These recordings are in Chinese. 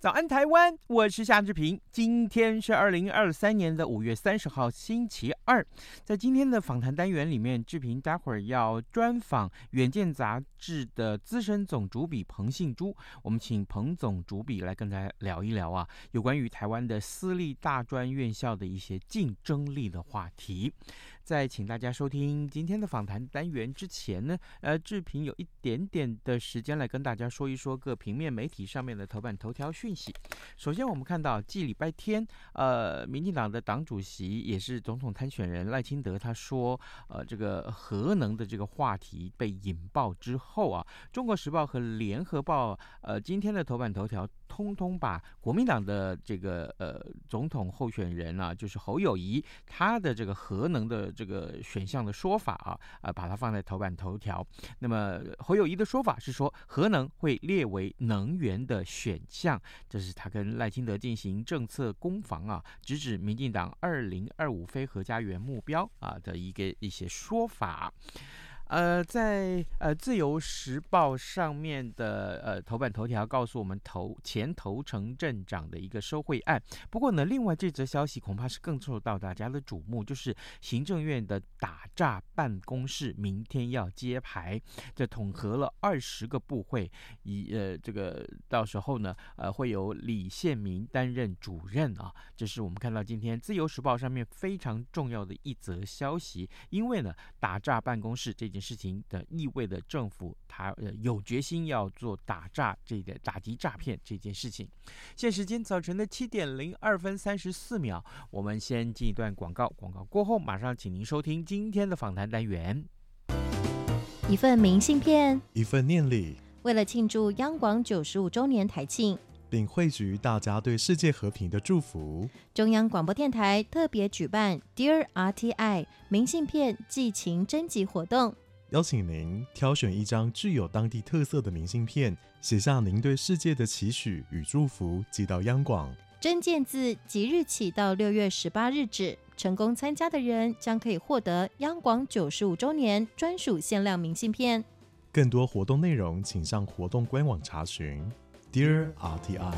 早安，台湾！我是夏志平。今天是二零二三年的五月三十号，星期二。在今天的访谈单元里面，志平待会儿要专访《远见》杂志的资深总主笔彭信珠。我们请彭总主笔来跟大家聊一聊啊，有关于台湾的私立大专院校的一些竞争力的话题。在请大家收听今天的访谈单元之前呢，呃，志平有一点点的时间来跟大家说一说各平面媒体上面的头版头条讯息。首先，我们看到，继礼拜天，呃，民进党的党主席也是总统参选人赖清德他说，呃，这个核能的这个话题被引爆之后啊，《中国时报》和《联合报》呃今天的头版头条。通通把国民党的这个呃总统候选人啊，就是侯友谊他的这个核能的这个选项的说法啊，啊、把它放在头版头条。那么侯友宜的说法是说，核能会列为能源的选项，这是他跟赖清德进行政策的攻防啊，直指民进党二零二五非核家园目标啊的一个一些说法。呃，在呃《自由时报》上面的呃头版头条告诉我们头前头城镇长的一个收贿案。不过呢，另外这则消息恐怕是更受到大家的瞩目，就是行政院的打诈办公室明天要揭牌，这统合了二十个部会，以呃这个到时候呢，呃会由李宪民担任主任啊。这是我们看到今天《自由时报》上面非常重要的一则消息，因为呢，打诈办公室这件。事情的意味着政府他呃有决心要做打诈这个打击诈骗这件事情。现时间早晨的七点零二分三十四秒，我们先进一段广告，广告过后马上请您收听今天的访谈单元。一份明信片，一份念礼，为了庆祝央广九十五周年台庆，并汇聚大家对世界和平的祝福，中央广播电台特别举办 Dear RTI 明信片寄情征集活动。邀请您挑选一张具有当地特色的明信片，写下您对世界的期许与祝福，寄到央广。征件自即日起到六月十八日止，成功参加的人将可以获得央广九十五周年专属限量明信片。更多活动内容，请上活动官网查询。Dear RTI。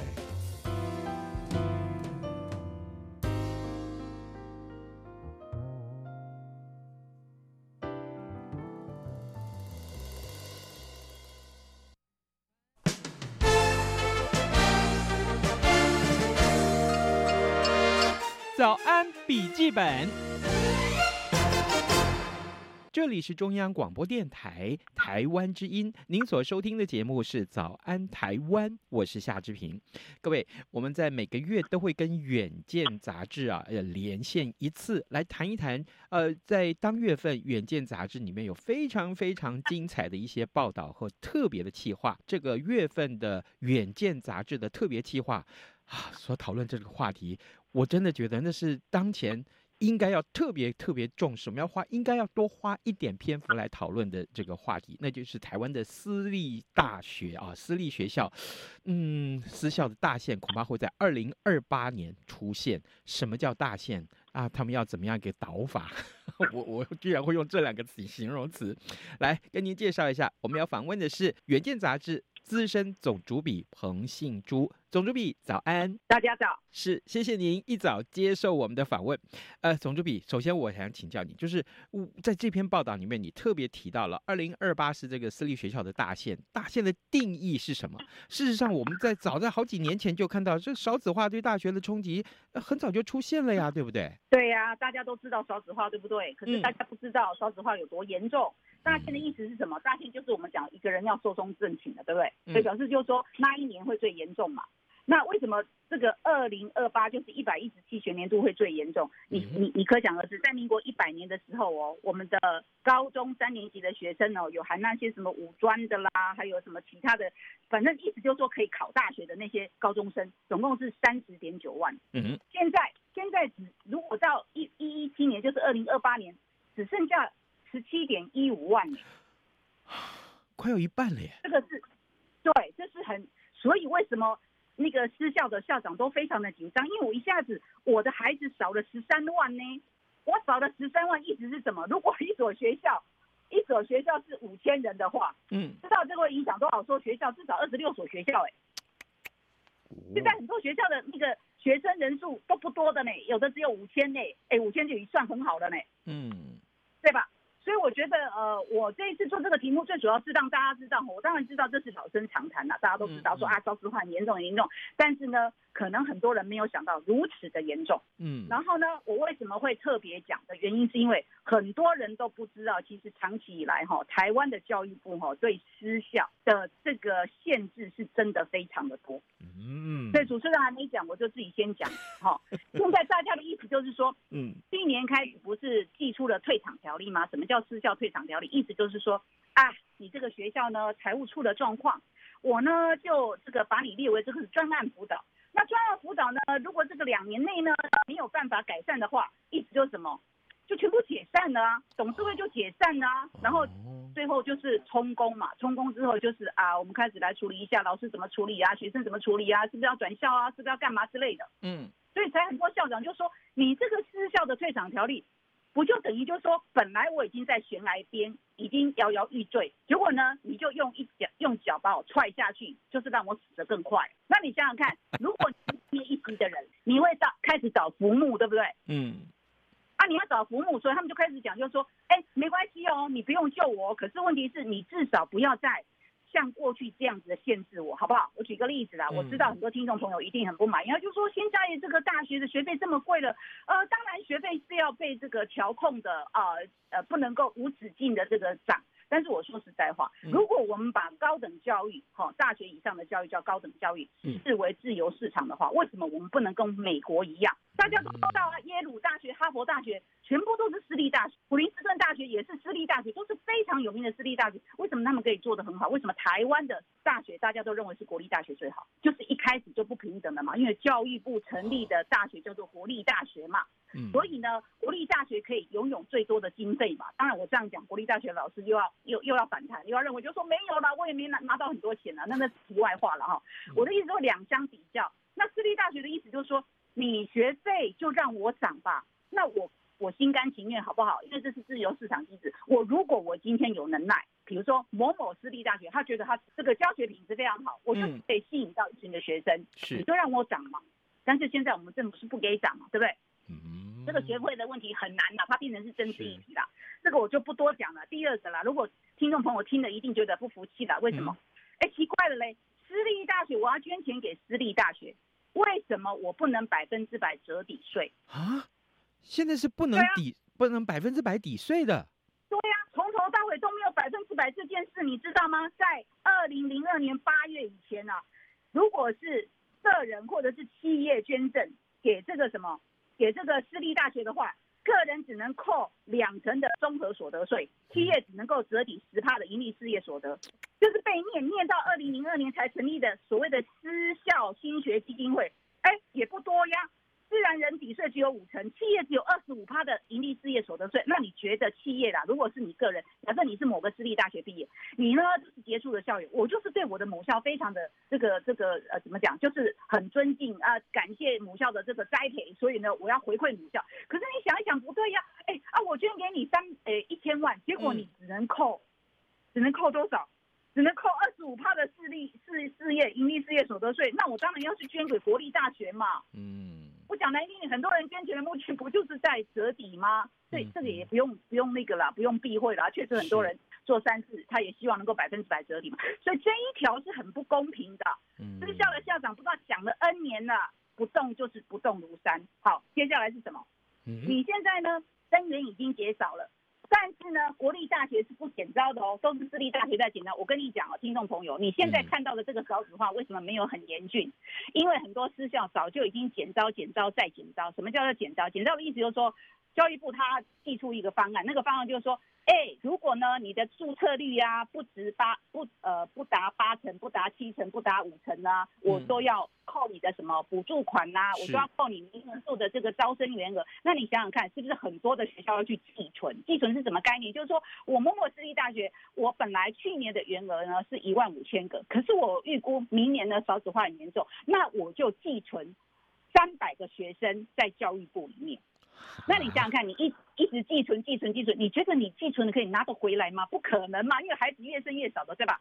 笔记本。这里是中央广播电台台湾之音，您所收听的节目是《早安台湾》，我是夏志平。各位，我们在每个月都会跟《远见》杂志啊，呃，连线一次，来谈一谈。呃，在当月份，《远见》杂志里面有非常非常精彩的一些报道和特别的企划。这个月份的《远见》杂志的特别企划啊，所讨论这个话题，我真的觉得那是当前。应该要特别特别重视，我们要花应该要多花一点篇幅来讨论的这个话题，那就是台湾的私立大学啊，私立学校，嗯，私校的大限恐怕会在二零二八年出现。什么叫大限啊？他们要怎么样给导法？我我居然会用这两个词形容词来跟您介绍一下。我们要访问的是《远见》杂志资深总主笔彭信珠。总主笔早安，大家早，是谢谢您一早接受我们的访问。呃，总主笔，首先我想请教你，就是在这篇报道里面，你特别提到了二零二八是这个私立学校的大限，大限的定义是什么？事实上，我们在早在好几年前就看到这少子化对大学的冲击，很早就出现了呀，对不对？对呀，大家都知道少子化，对不对？可是大家不知道少子化有多严重。大限的意思是什么？大限就是我们讲一个人要寿终正寝了，对不对？所以表示就是说那一年会最严重嘛。那为什么这个二零二八就是一百一十七学年度会最严重？你你你可想而知，在民国一百年的时候哦，我们的高中三年级的学生哦，有含那些什么五专的啦，还有什么其他的，反正意思就是说可以考大学的那些高中生，总共是三十点九万。嗯哼，现在现在只如果到一一一七年，就是二零二八年，只剩下十七点一五万，快有一半了耶。这个是，对，这是很，所以为什么？那个私校的校长都非常的紧张，因为我一下子我的孩子少了十三万呢，我少了十三万，意思是什么？如果一所学校，一所学校是五千人的话，嗯，知道这个会影响多少所学校？至少二十六所学校，哎，现在很多学校的那个学生人数都不多的呢，有的只有五千呢，哎，五千就已算很好了呢，嗯，对吧？所以我觉得，呃，我这一次做这个题目，最主要是让大家知道，我当然知道这是老生常谈了，大家都知道说啊，少子化很严重很严重，但是呢，可能很多人没有想到如此的严重。嗯，然后呢，我为什么会特别讲的原因，是因为很多人都不知道，其实长期以来哈，台湾的教育部哈对私校的这个限制是真的非常的多。嗯，所以主持人还没讲，我就自己先讲哈。现在大家的意思就是说，嗯，今年开始不是寄出了退场条例吗？什么叫私校退场条例？意思就是说，啊，你这个学校呢财务出了状况，我呢就这个把你列为这个是专案辅导。那专案辅导呢，如果这个两年内呢没有办法改善的话，意思就是什么？就全部解散了啊，董事会就解散了啊，然后最后就是充公嘛，充公之后就是啊，我们开始来处理一下老师怎么处理啊，学生怎么处理啊，是不是要转校啊，是不是要干嘛之类的，嗯，所以才很多校长就说，你这个私校的退场条例，不就等于就是说，本来我已经在悬崖边，已经摇摇欲坠，结果呢，你就用一脚用脚把我踹下去，就是让我死得更快。那你想想看，如果你一级的人，你会找开始找浮木，对不对？嗯。啊，你要找浮木，所以他们就开始讲，就是说，哎，没关系哦，你不用救我，可是问题是你至少不要再像过去这样子的限制我，好不好？我举个例子啦，我知道很多听众朋友一定很不满意，就是说现在这个大学的学费这么贵了，呃，当然学费是要被这个调控的啊，呃，不能够无止境的这个涨。但是我说实在话，如果我们把高等教育，哈，大学以上的教育叫高等教育，视为自由市场的话，为什么我们不能跟美国一样？大家都知道啊，耶鲁大学、哈佛大学全部都是私立大学，普林斯顿大学也是私立大学，都是非常有名的私立大学。为什么他们可以做得很好？为什么台湾的大学大家都认为是国立大学最好？就是一开始就不平等的嘛，因为教育部成立的大学叫做国立大学嘛。嗯，所以呢，国立大学可以拥有最多的经费嘛。当然，我这样讲，国立大学老师又要又又要反弹，又要认为就说没有了，我也没拿拿到很多钱啊，那那题外话了哈。我的意思说两相比较，那私立大学的意思就是说，你学费就让我涨吧，那我我心甘情愿好不好？因为这是自由市场机制。我如果我今天有能耐，比如说某某私立大学，他觉得他这个教学品质非常好，我就可以吸引到一群的学生，是，你就让我涨嘛。但是现在我们政府是不给涨嘛，对不对？嗯，这个学费的问题很难哪怕变成是政治议题了。这个我就不多讲了。第二个啦，如果听众朋友听了一定觉得不服气了，为什么？哎、嗯，奇怪了嘞，私立大学我要捐钱给私立大学，为什么我不能百分之百折抵税啊？现在是不能抵，啊、不能百分之百抵税的。对呀、啊，从头到尾都没有百分之百这件事，你知道吗？在二零零二年八月以前啊，如果是个人或者是企业捐赠。给这个什么，给这个私立大学的话，个人只能扣两成的综合所得税，企业只能够折抵十帕的盈利事业所得，就是被念念到二零零二年才成立的所谓的私校新学基金会，哎，也不多呀。自然人抵税只有五成，企业只有二十五趴的盈利事业所得税。那你觉得企业啦，如果是你个人，假设你是某个私立大学毕业，你呢就是杰出的校友，我就是对我的母校非常的这个这个呃怎么讲，就是很尊敬啊、呃，感谢母校的这个栽培，所以呢我要回馈母校。可是你想一想不对呀，哎啊我捐给你三呃一千万，结果你只能扣，只能扣多少？只能扣二十五趴的私立事事业盈利事业所得税。那我当然要去捐给国立大学嘛。讲难听点，很多人捐钱的目的不就是在折抵吗？对，这个也不用不用那个啦，不用避讳啦。确实很多人做善事，他也希望能够百分之百折抵嘛。所以这一条是很不公平的。嗯，这个校的校长不知道讲了 N 年了，不动就是不动如山。好，接下来是什么？嗯，你现在呢，生源已经减少了，但是呢，国立大学是不减招的哦，都是私立大学在减招。我跟你讲哦，听众朋友，你现在看到的这个少子化为什么没有很严峻？因为很多私校早就已经减招、减招再减招。什么叫做减招？减招的意思就是说，教育部他寄出一个方案，那个方案就是说。哎，如果呢，你的注册率呀、啊、不值八不呃不达八成，不达七成，不达五成呢，我都要扣你的什么补助款呐、啊，我都要扣你名额数的这个招生员额。那你想想看，是不是很多的学校要去寄存？寄存是什么概念？就是说我某某私立大学，我本来去年的员额呢是一万五千个，可是我预估明年呢少子化很严重，那我就寄存三百个学生在教育部里面。那你想想看，你一一直寄存、寄存、寄存，你觉得你寄存的可以拿得回来吗？不可能嘛，因为孩子越生越少的，对吧？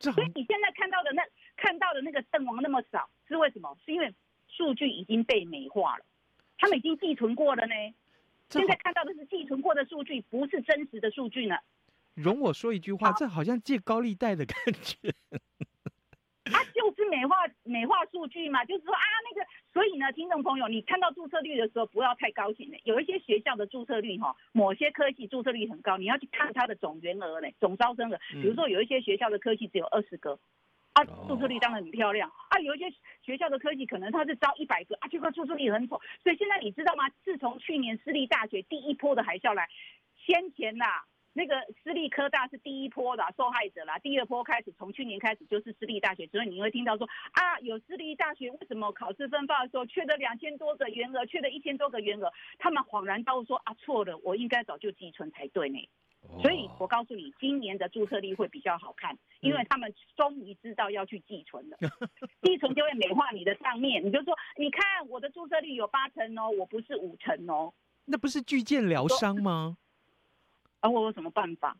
所以你现在看到的那看到的那个阵亡那么少，是为什么？是因为数据已经被美化了，他们已经寄存过了呢。现在看到的是寄存过的数据，不是真实的数据呢。容我说一句话，这好像借高利贷的感觉。他就是美化美化数据嘛，就是说啊那个。所以呢，听众朋友，你看到注册率的时候不要太高兴的。有一些学校的注册率哈，某些科系注册率很高，你要去看它的总员额嘞，总招生额。比如说有一些学校的科系只有二十个，啊，注册率当然很漂亮啊。有一些学校的科技可能它是招一百个啊，这个注册率很丑。所以现在你知道吗？自从去年私立大学第一波的海啸来，先前呐。那个私立科大是第一波的受害者啦，第二波开始从去年开始就是私立大学，所以你会听到说啊，有私立大学为什么考试分发的时候缺了两千多个员额，缺了一千多个员额，他们恍然大悟说啊，错了，我应该早就寄存才对呢。所以我告诉你，今年的注册率会比较好看，因为他们终于知道要去寄存了，寄存就会美化你的账面，你就说你看我的注册率有八成哦，我不是五成哦，那不是巨舰疗伤吗？而、啊、我有什么办法？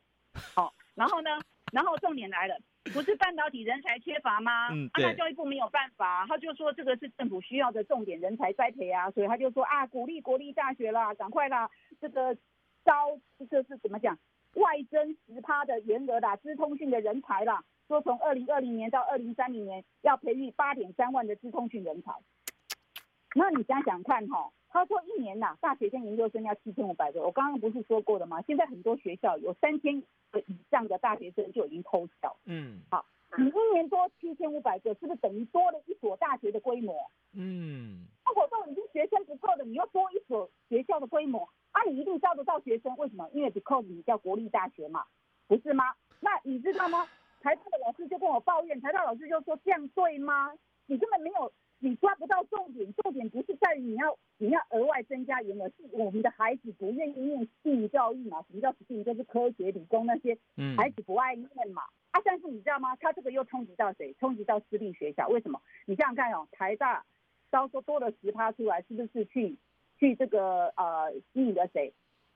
好、哦，然后呢？然后重点来了，不是半导体人才缺乏吗？嗯，啊，那教育部没有办法，他就说这个是政府需要的重点人才栽培啊，所以他就说啊，鼓励国立大学啦，赶快啦，这个招这是怎么讲？外增十趴的员额啦，资通讯的人才啦，说从二零二零年到二零三零年要培育八点三万的资通讯人才。那你想想看哈、哦。他说一年呐、啊，大学生研究生要七千五百个。我刚刚不是说过了吗？现在很多学校有三千个以上的大学生就已经偷笑。嗯，好，你一年多七千五百个，是不是等于多了一所大学的规模？嗯，那我说已经学生不够的，你又多一所学校的规模，啊，你一定招得到学生？为什么？因为 because 你叫国立大学嘛，不是吗？那你知道吗？台大的老师就跟我抱怨，台大老师就说这样对吗？你根本没有。你抓不到重点，重点不是在于你要你要额外增加员额，是我们的孩子不愿意念性教育嘛？什么叫性？就是科学、理工那些，孩子不爱念嘛。啊，但是你知道吗？他这个又冲击到谁？冲击到私立学校。为什么？你想想看哦，台大招收多了十趴出来，是不是去去这个呃吸引了谁？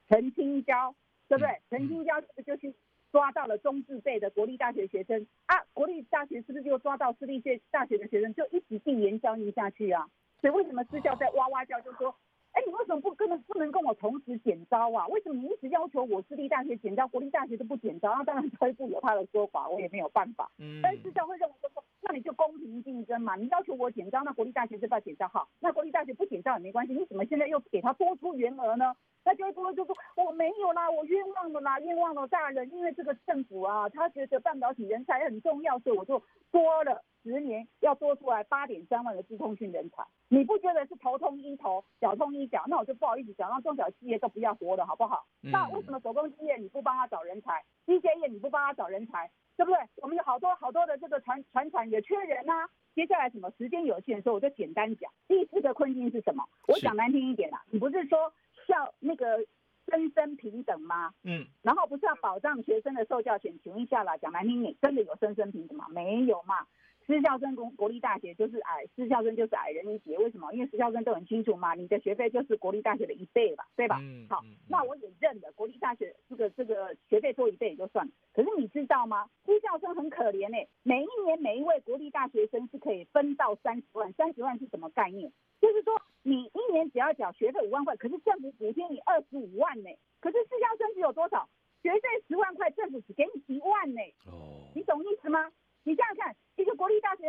陈青椒，对不对？陈青椒是不是就去？抓到了中字辈的国立大学学生啊，国立大学是不是就抓到私立学大学的学生，就一直递延教育下去啊？所以为什么私校在哇哇叫，就说，哎，你为什么不跟不能跟我同时减招啊？为什么你一直要求我私立大学减招，国立大学都不减招？那当然教育部有他的说法，我也没有办法。嗯，但是私校会认为说，那你就公平竞争嘛，你要求我减招，那国立大学就不要减招好，那国立大学不减招也没关系，你怎么现在又给他多出员额呢？那教育部就说我没有啦，我冤枉了啦，冤枉了大人，因为这个政府啊，他觉得半导体人才很重要，所以我就多了十年要多出来八点三万的资通讯人才。你不觉得是头痛医头，脚痛医脚？那我就不好意思讲，让中小企业都不要活了，好不好？嗯、那为什么手工企业你不帮他找人才？机械业你不帮他找人才，对不对？我们有好多好多的这个传传产也缺人啊。接下来什么时间有限，所以我就简单讲。第四个困境是什么？我讲难听一点啦，你不是说。叫那个生生平等吗？嗯，然后不是要保障学生的受教权？请问一下啦，讲难听点，真的有生生平等吗？没有嘛。私校生公国立大学就是矮，私校生就是矮人一截。为什么？因为私校生都很清楚嘛，你的学费就是国立大学的一倍吧，对吧？嗯。好，那我也认了，国立大学这个这个学费多一倍也就算了。可是你知道吗？私校生很可怜呢、欸，每一年每一位国立大学生是可以分到三十万，三十万是什么概念？就是说你一年只要缴学费五万块，可是政府补贴你二十五万呢、欸。可是私校生只有多少？学费十万块，政府只给你一万呢、欸。哦。你懂意思吗？你这样看，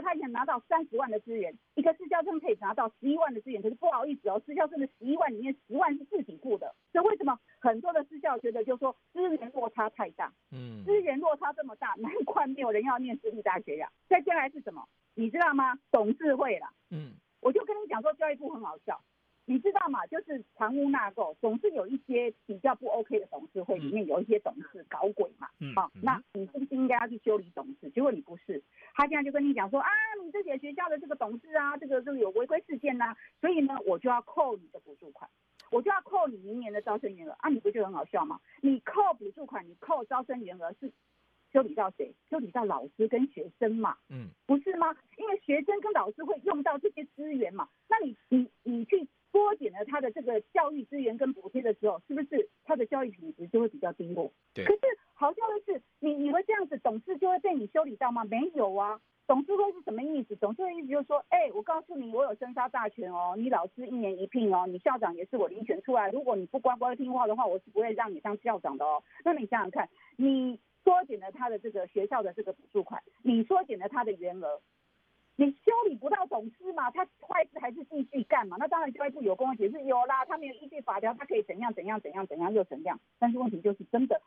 一个国立大学，它很拿到三十万的资源，一个私教生可以拿到十一万的资源。可是不好意思哦，私教生的十一万里面十万是自己付的，所以为什么很多的私教觉得就是说资源落差太大？嗯，资源落差这么大，难怪没有人要念私立大学呀。再接下来是什么？你知道吗？董事会了。嗯，我就跟你讲说，教育部很好笑。你知道吗？就是藏污纳垢，总是有一些比较不 OK 的董事会，里面有一些董事搞鬼嘛。嗯，好，那你是不是应该要去修理董事？结果你不是，他现在就跟你讲说啊，你这些学校的这个董事啊，这个这个有违规事件呐、啊，所以呢，我就要扣你的补助款，我就要扣你明年的招生员额啊，你不觉得很好笑吗？你扣补助款，你扣招生员额是修理到谁？修理到老师跟学生嘛。嗯，不是吗？因为学生跟老师会用到这些资源嘛，那你你你去。缩减了他的这个教育资源跟补贴的时候，是不是他的教育品质就会比较低落？对。可是好笑的是，你以为这样子董事就会被你修理到吗？没有啊。董事会是什么意思？董事会意思就是说，哎、我告诉你，我有生杀大权哦。你老师一年一聘哦，你校长也是我遴选出来。如果你不乖乖听话的话，我是不会让你当校长的哦。那你想想看，你缩减了他的这个学校的这个补助款，你缩减了他的员额。你修理不到董事嘛？他坏事还是继续干嘛？那当然教育部有公开解释，有啦，他没有依据法条，他可以怎样怎样怎样怎样又怎样。但是问题就是真的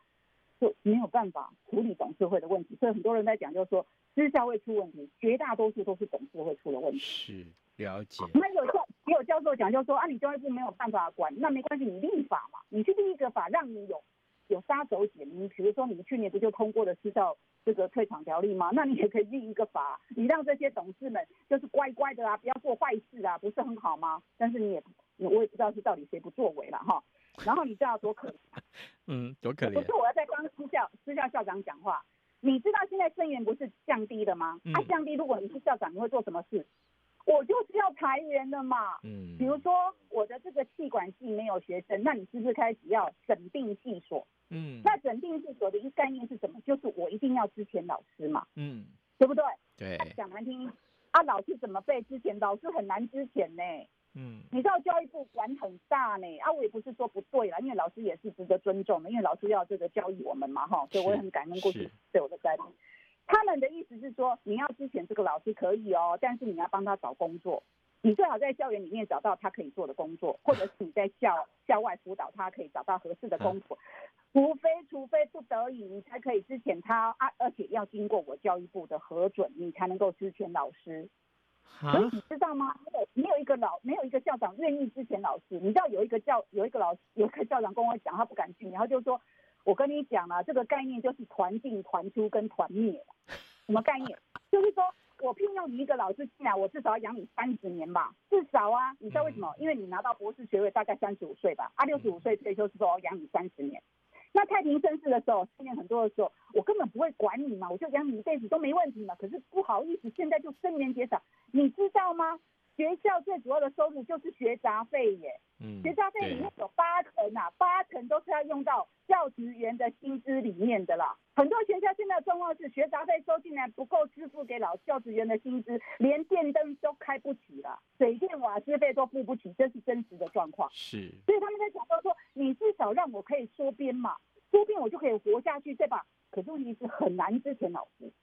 就没有办法处理董事会的问题，所以很多人在讲，就是说私校会出问题，绝大多数都是董事会出了问题。是了解。那有教也有教授讲，就是说啊，你教育部没有办法管，那没关系，你立法嘛，你去立一个法，让你有有杀手锏。你比如说，你们去年不就通过了私校？这个退场条例吗？那你也可以立一个法，你让这些董事们就是乖乖的啊，不要做坏事啊，不是很好吗？但是你也，我也不知道是到底谁不作为了哈。然后你知道多可怜？嗯，多可怜。不是我要在帮私校私校校长讲话，你知道现在生源不是降低的吗？啊，降低，如果你是校长，你会做什么事？我就是要裁员的嘛。嗯。比如说我的这个气管系没有学生，那你是不是开始要整并系所？嗯，那整并系所的一个概念是什么？就是我一定要之前老师嘛，嗯，对不对？对，讲难听，啊，老师怎么被之前？老师很难之前呢，嗯，你知道教育部管很大呢，啊，我也不是说不对啦，因为老师也是值得尊重的，因为老师要这个教育我们嘛，哈，所以我也很感恩过去对我的栽培。他们的意思是说，你要支遣这个老师可以哦，但是你要帮他找工作。你最好在校园里面找到他可以做的工作，或者是你在校校外辅导他可以找到合适的工作，除非除非不得已，你才可以支遣他啊，而且要经过我教育部的核准，你才能够支遣老师。所以你知道吗？没有没有一个老没有一个校长愿意支遣老师。你知道有一个教有一个老师有一个校长跟我讲，他不敢去，然后就说：“我跟你讲啊，这个概念就是团进团出跟团灭，什么概念？就是说。”我聘用你一个老师进来，我至少要养你三十年吧，至少啊，你知道为什么？因为你拿到博士学位大概三十五岁吧，啊，六十五岁退休之后我养你三十年。那太平盛世的时候，训练很多的时候，我根本不会管你嘛，我就养你一辈子都没问题嘛。可是不好意思，现在就生年减少，你知道吗？学校最主要的收入就是学杂费耶，嗯，学杂费里面有八成啊，八成都是要用到教职员的薪资里面的啦。很多学校现在的状况是学杂费收进来不够支付给老教职员的薪资，连电灯都开不起了，水电瓦斯费都付不起，这是真实的状况。是，所以他们在讲到说，你至少让我可以缩编嘛，缩编我就可以活下去，对吧？可是问题是很难之前老师。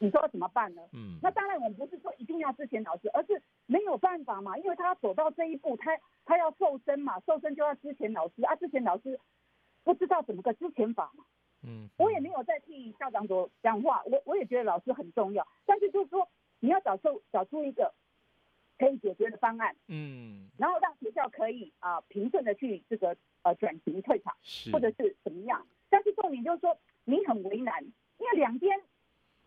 你说怎么办呢？嗯，那当然，我们不是说一定要之前老师，而是没有办法嘛，因为他走到这一步，他他要瘦身嘛，瘦身就要之前老师啊，之前老师不知道怎么个之前法嘛。嗯，我也没有在替校长所讲话，我我也觉得老师很重要，但是就是说你要找出找出一个可以解决的方案，嗯，然后让学校可以啊平顺的去这个呃转型退场，或者是怎么样，但是重点就是说你很为难，因为两边。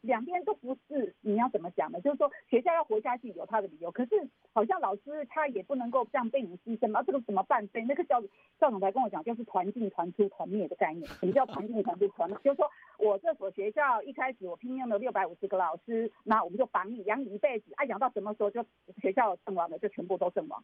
两边都不是，你要怎么讲呢？就是说学校要活下去有他的理由，可是好像老师他也不能够这样被你牺牲嘛，这个怎么办？所以那个校校长才跟我讲，就是团进团出团灭的概念。什么叫团进团出团？就是说我这所学校一开始我聘用了六百五十个老师，那我们就绑你养你一辈子，啊养到什么时候就学校阵亡了，就全部都阵亡。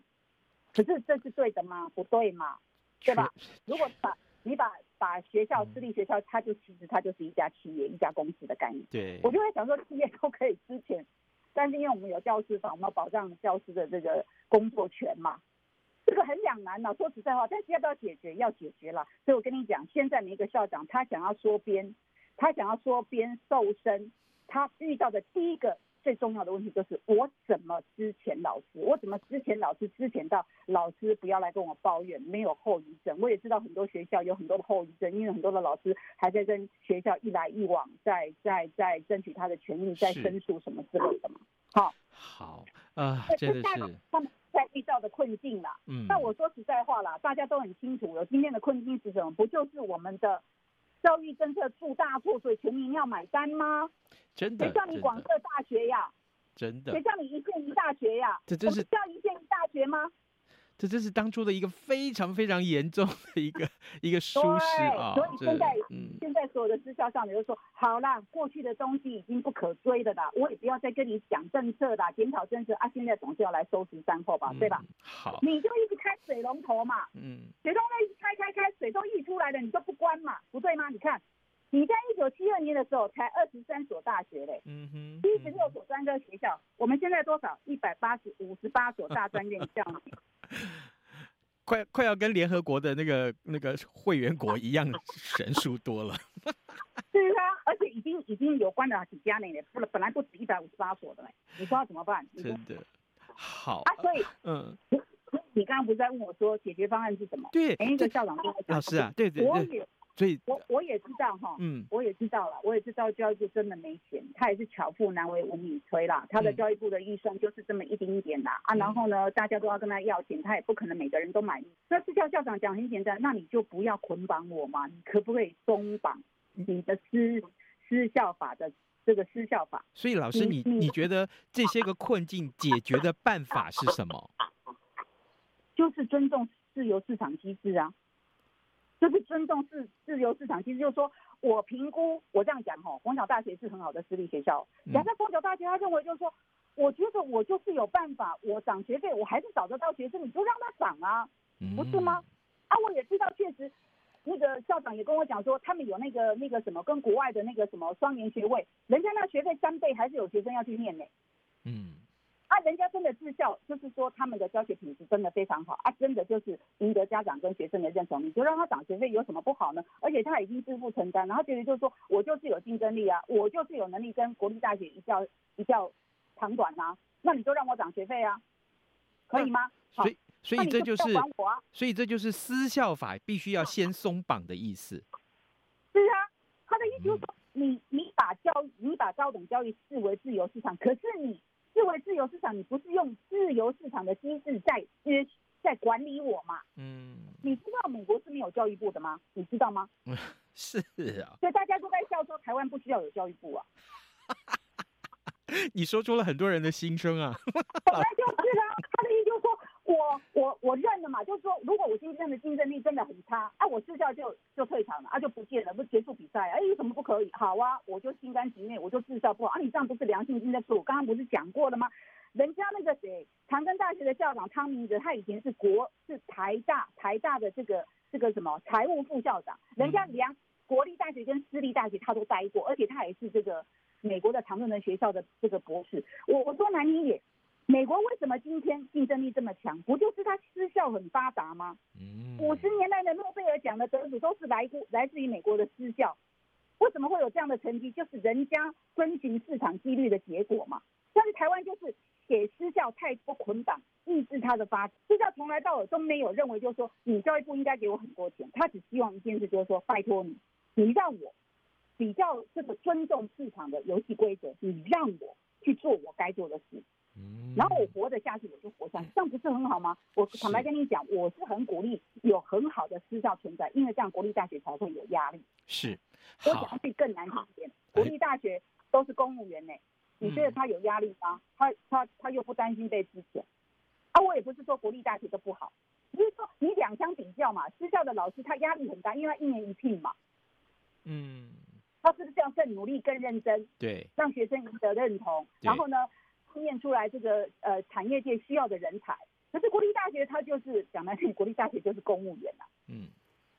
可是这是对的吗？不对嘛，对吧？如果把你把把学校私立学校，它就其实它就是一家企业、一家公司的概念。对，我就会想说，企业都可以之前，但是因为我们有教师法，我们要保障教师的这个工作权嘛，这个很两难呢。说实在话，但是要不要解决？要解决了。所以我跟你讲，现在每一个校长，他想要缩编，他想要缩编瘦身，他遇到的第一个最重要的问题就是我怎么之前老师？我怎么之前老师？之前到老师不要来跟我抱怨没有后遗症。我也知道很多学校有很多的后遗症，因为很多的老师还在跟学校一来一往，在在在争取他的权益，在申诉什么之类的嘛。好，好，呃，这是他们在遇到的困境啦。嗯，那我说实在话啦，大家都很清楚了，今天的困境是什么？不就是我们的？教育政策出大错，所以全民要买单吗？真的？谁叫你广设大学呀？真的？谁叫你一线一大学呀？这真是叫一线一大学吗？这真是当初的一个非常非常严重的一个一个疏失啊！所以现在，嗯，现在所有的私校校长就说：好啦，过去的东西已经不可追的啦，我也不要再跟你讲政策啦，检讨政策啊，现在总是要来收拾善后吧，嗯、对吧？好，你就一直开水龙头嘛，嗯，水龙头一直开开开，水都溢出来了，你就不关嘛，不对吗？你看。你在一九七二年的时候才二十三所大学嘞，嗯哼，七十六所专科学校，我们现在多少？一百八十五十八所大专院校，快快要跟联合国的那个那个会员国一样人数多了。是啊，而且已经已经有关了几家呢，不本来不止一百五十八所的嘞，你说要怎么办？真的好啊，所以嗯，你刚刚不是在问我说解决方案是什么？对，哎一个校长跟我讲，老师啊，对对对。所以，我我也知道哈，嗯，我也知道了，我也知道教育部真的没钱，他也是巧妇难为无米炊啦，他的教育部的预算就是这么一丁点啦，嗯、啊，然后呢，大家都要跟他要钱，他也不可能每个人都满意。那私校校长讲很简单，那你就不要捆绑我嘛，你可不可以松绑你的私私校法的这个私校法？所以老师，你你，你觉得这些个困境解决的办法是什么？就是尊重自由市场机制啊。就是尊重自自由市场，其实就是说我评估，我这样讲哈，虹桥大学是很好的私立学校。假设虹桥大学他认为就是说，我觉得我就是有办法，我涨学费，我还是找得到学生，你就让他涨啊，不是吗？啊，我也知道，确实那个校长也跟我讲说，他们有那个那个什么跟国外的那个什么双年学位，人家那学费三倍，还是有学生要去念呢。嗯。啊，人家真的自校，就是说他们的教学品质真的非常好啊，真的就是赢得家长跟学生的认同。你就让他涨学费有什么不好呢？而且他已经自负承担，然后觉得就是说我就是有竞争力啊，我就是有能力跟国立大学一较一较长短呐、啊。那你就让我涨学费啊，可以吗？所以所以这就是，所以这就是私校法必须要先松绑的意思。是啊，他的意思就是说，你你把教你把高等教育视为自由市场，可是你。视为自由市场，你不是用自由市场的机制在约在管理我吗？嗯，你知道美国是没有教育部的吗？你知道吗？是啊，所以大家都在笑说台湾不需要有教育部啊。你说出了很多人的心声啊。本来就是说。我我我认了嘛，就是说，如果我今天的竞争力真的很差，啊，我私校就就退场了，啊，就不见了，不结束比赛，哎，有什么不可以？好啊，我就心甘情愿，我就自校不好啊，你这样不是良性竞争错？我刚刚不是讲过了吗？人家那个谁，长庚大学的校长汤明哲，他以前是国是台大台大的这个这个什么财务副校长，人家两国立大学跟私立大学他都待过，而且他也是这个美国的常春藤学校的这个博士。我我说难听一点。美国为什么今天竞争力这么强？不就是它私校很发达吗？五十年代的诺贝尔奖的得主都是来自来自于美国的私校，为什么会有这样的成绩？就是人家遵循市场纪律的结果嘛。但是台湾就是给私校太多捆绑，抑制它的发展。私校从来到尾都没有认为，就是说你教育部应该给我很多钱，他只希望一件事，就是说拜托你，你让我比较这个尊重市场的游戏规则，你让我去做我该做的事。然后我活得下去，我就活下去，这样不是很好吗？我坦白跟你讲，我是很鼓励有很好的私校存在，因为这样国立大学才会有压力。是，我讲句更难听一点，国立大学都是公务员呢，你觉得他有压力吗？他他他又不担心被支遣，啊，我也不是说国立大学都不好，只是说你两相比较嘛，私校的老师他压力很大，因为他一年一聘嘛，嗯，他是不是要更努力、更认真？对，让学生赢得认同，然后呢？练出来这个呃产业界需要的人才，可是国立大学它就是讲来听，国立大学就是公务员呐，嗯，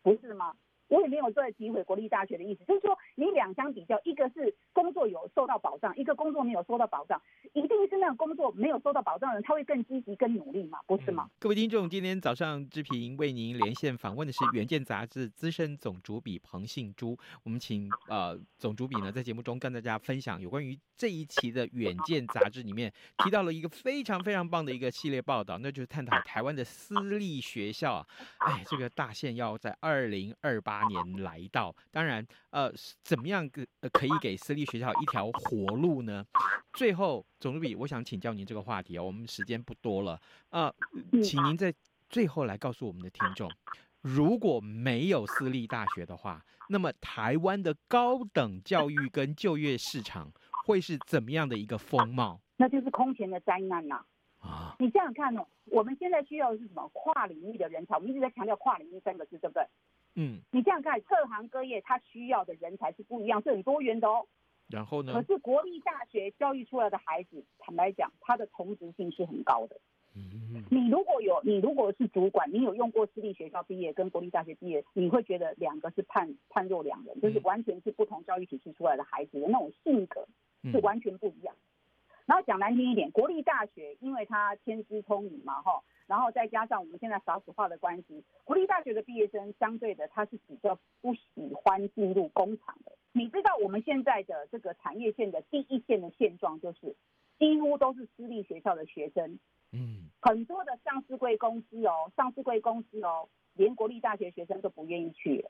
不是吗？我也没有在诋毁国立大学的意思，就是说你两相比较，一个是工作有受到保障，一个工作没有受到保障，一定是那个工作没有受到保障的人，他会更积极、更努力嘛，不是吗？各位听众，今天早上志平为您连线访问的是《远见》杂志资深总主笔彭信珠。我们请呃总主笔呢在节目中跟大家分享有关于这一期的《远见》杂志里面提到了一个非常非常棒的一个系列报道，那就是探讨台湾的私立学校啊，哎，这个大限要在二零二八年来到，当然呃怎么样呃可以给私立学校一条活路呢？最后，总主笔，我想请教您这个话题啊，我们时间不多了呃，请您在最后来告诉我们的听众，如果没有私立大学的话，那么台湾的高等教育跟就业市场会是怎么样的一个风貌？那就是空前的灾难呐！啊，你这样看哦，我们现在需要的是什么？跨领域的人才，我们一直在强调跨领域三个字，对不对？嗯，你这样看，各行各业它需要的人才是不一样，是很多元的哦。然后呢？可是国立大学教育出来的孩子，坦白讲，他的同质性是很高的。嗯，你如果有，你如果是主管，你有用过私立学校毕业跟国立大学毕业，你会觉得两个是判判若两人，就是完全是不同教育体系出来的孩子的那种性格是完全不一样。然后讲难听一点，国立大学因为他天资聪颖嘛，哈。然后再加上我们现在少子化的关系，国立大学的毕业生相对的他是比较不喜欢进入工厂的。你知道我们现在的这个产业线的第一线的现状就是，几乎都是私立学校的学生。嗯，很多的上市贵公司哦，上市贵公司哦，连国立大学学生都不愿意去，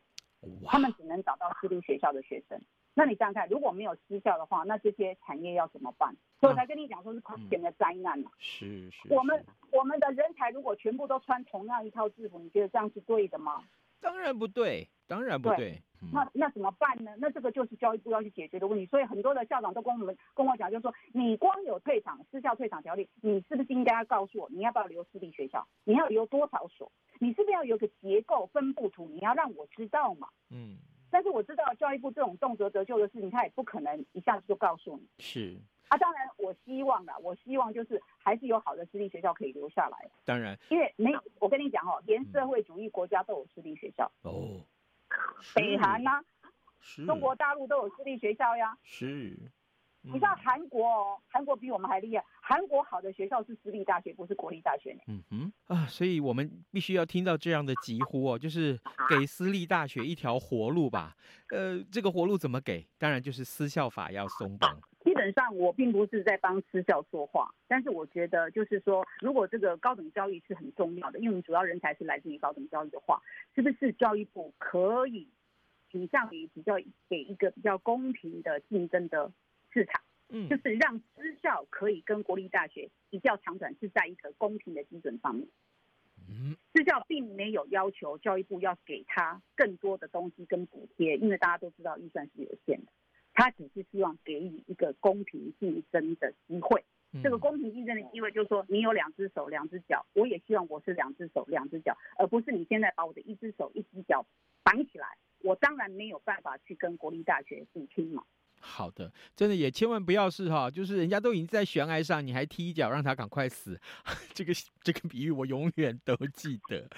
他们只能找到私立学校的学生。那你想想看，如果没有失校的话，那这些产业要怎么办？所以我才跟你讲说是空前的灾难嘛。是是。我们我们的人才如果全部都穿同样一套制服，你觉得这样是对的吗？当然不对，当然不对。那那怎么办呢？那这个就是教育部要去解决的问题。所以很多的校长都跟我们跟我讲，就是说你光有退场私校退场条例，你是不是应该要告诉我，你要不要留私立学校？你要留多少所？你是不是要有个结构分布图？你要让我知道嘛？嗯。但是我知道教育部这种动辄得咎的事情，他也不可能一下子就告诉你。是啊，当然我希望的，我希望就是还是有好的私立学校可以留下来。当然，因为没有，我跟你讲哦，连社会主义国家都有私立学校。哦，北韩呐，是中国大陆都有私立学校呀。是。你知道韩国哦，韩国比我们还厉害。韩国好的学校是私立大学，不是国立大学。嗯哼啊，所以我们必须要听到这样的疾呼哦，就是给私立大学一条活路吧。呃，这个活路怎么给？当然就是私校法要松绑。基本上我并不是在帮私校说话，但是我觉得就是说，如果这个高等教育是很重要的，因为我们主要人才是来自于高等教育的话，是不是教育部可以倾向于比较给一个比较公平的竞争的市场，嗯，就是让私校可以跟国立大学比较长短是在一个公平的基准上面。嗯，私校并没有要求教育部要给他更多的东西跟补贴，因为大家都知道预算是有限的，他只是希望给予一个公平竞争的机会。这个公平竞争的机会就是说，你有两只手两只脚，我也希望我是两只手两只脚，而不是你现在把我的一只手一只脚绑起来，我当然没有办法去跟国立大学比拼嘛。好的，真的也千万不要是哈，就是人家都已经在悬崖上，你还踢一脚让他赶快死，这个这个比喻我永远都记得。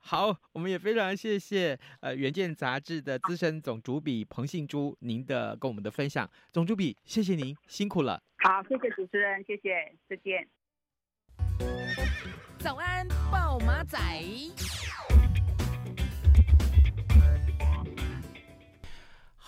好，我们也非常谢谢呃《远见》杂志的资深总主笔彭信珠您的跟我们的分享，总主笔谢谢您辛苦了。好，谢谢主持人，谢谢，再见。早安，暴马仔。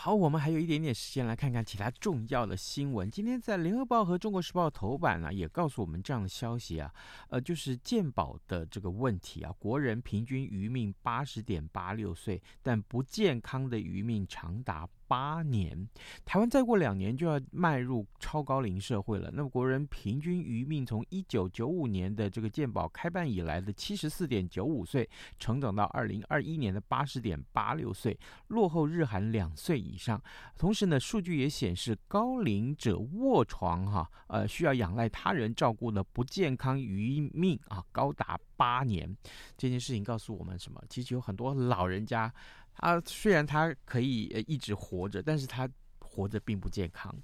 好，我们还有一点点时间来看看其他重要的新闻。今天在《联合报》和《中国时报》头版呢、也告诉我们这样的消息啊，呃，就是健保的这个问题啊，国人平均余命八十点八六岁，但不健康的余命长达。八年，台湾再过两年就要迈入超高龄社会了。那么，国人平均余命从一九九五年的这个健保开办以来的七十四点九五岁，成长到二零二一年的八十点八六岁，落后日韩两岁以上。同时呢，数据也显示，高龄者卧床哈，呃，需要仰赖他人照顾的不健康余命啊，高达八年。这件事情告诉我们什么？其实有很多老人家。啊虽然他可以一直活着，但是他活着并不健康。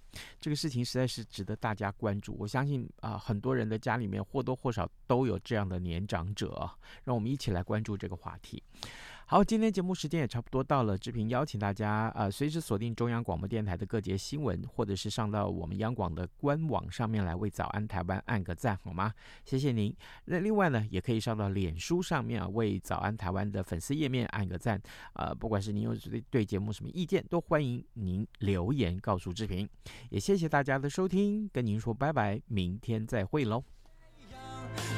这个事情实在是值得大家关注。我相信啊，很多人的家里面或多或少都有这样的年长者，让我们一起来关注这个话题。好，今天节目时间也差不多到了，志平邀请大家呃随时锁定中央广播电台的各节新闻，或者是上到我们央广的官网上面来为早安台湾按个赞，好吗？谢谢您。那另外呢，也可以上到脸书上面啊，为早安台湾的粉丝页面按个赞。呃，不管是您有对对节目什么意见，都欢迎您留言告诉志平。也谢谢大家的收听，跟您说拜拜，明天再会喽。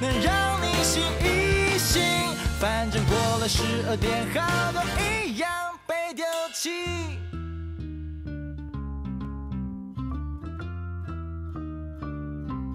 能让你醒一醒，反正过了十二点，好多一样被丢弃。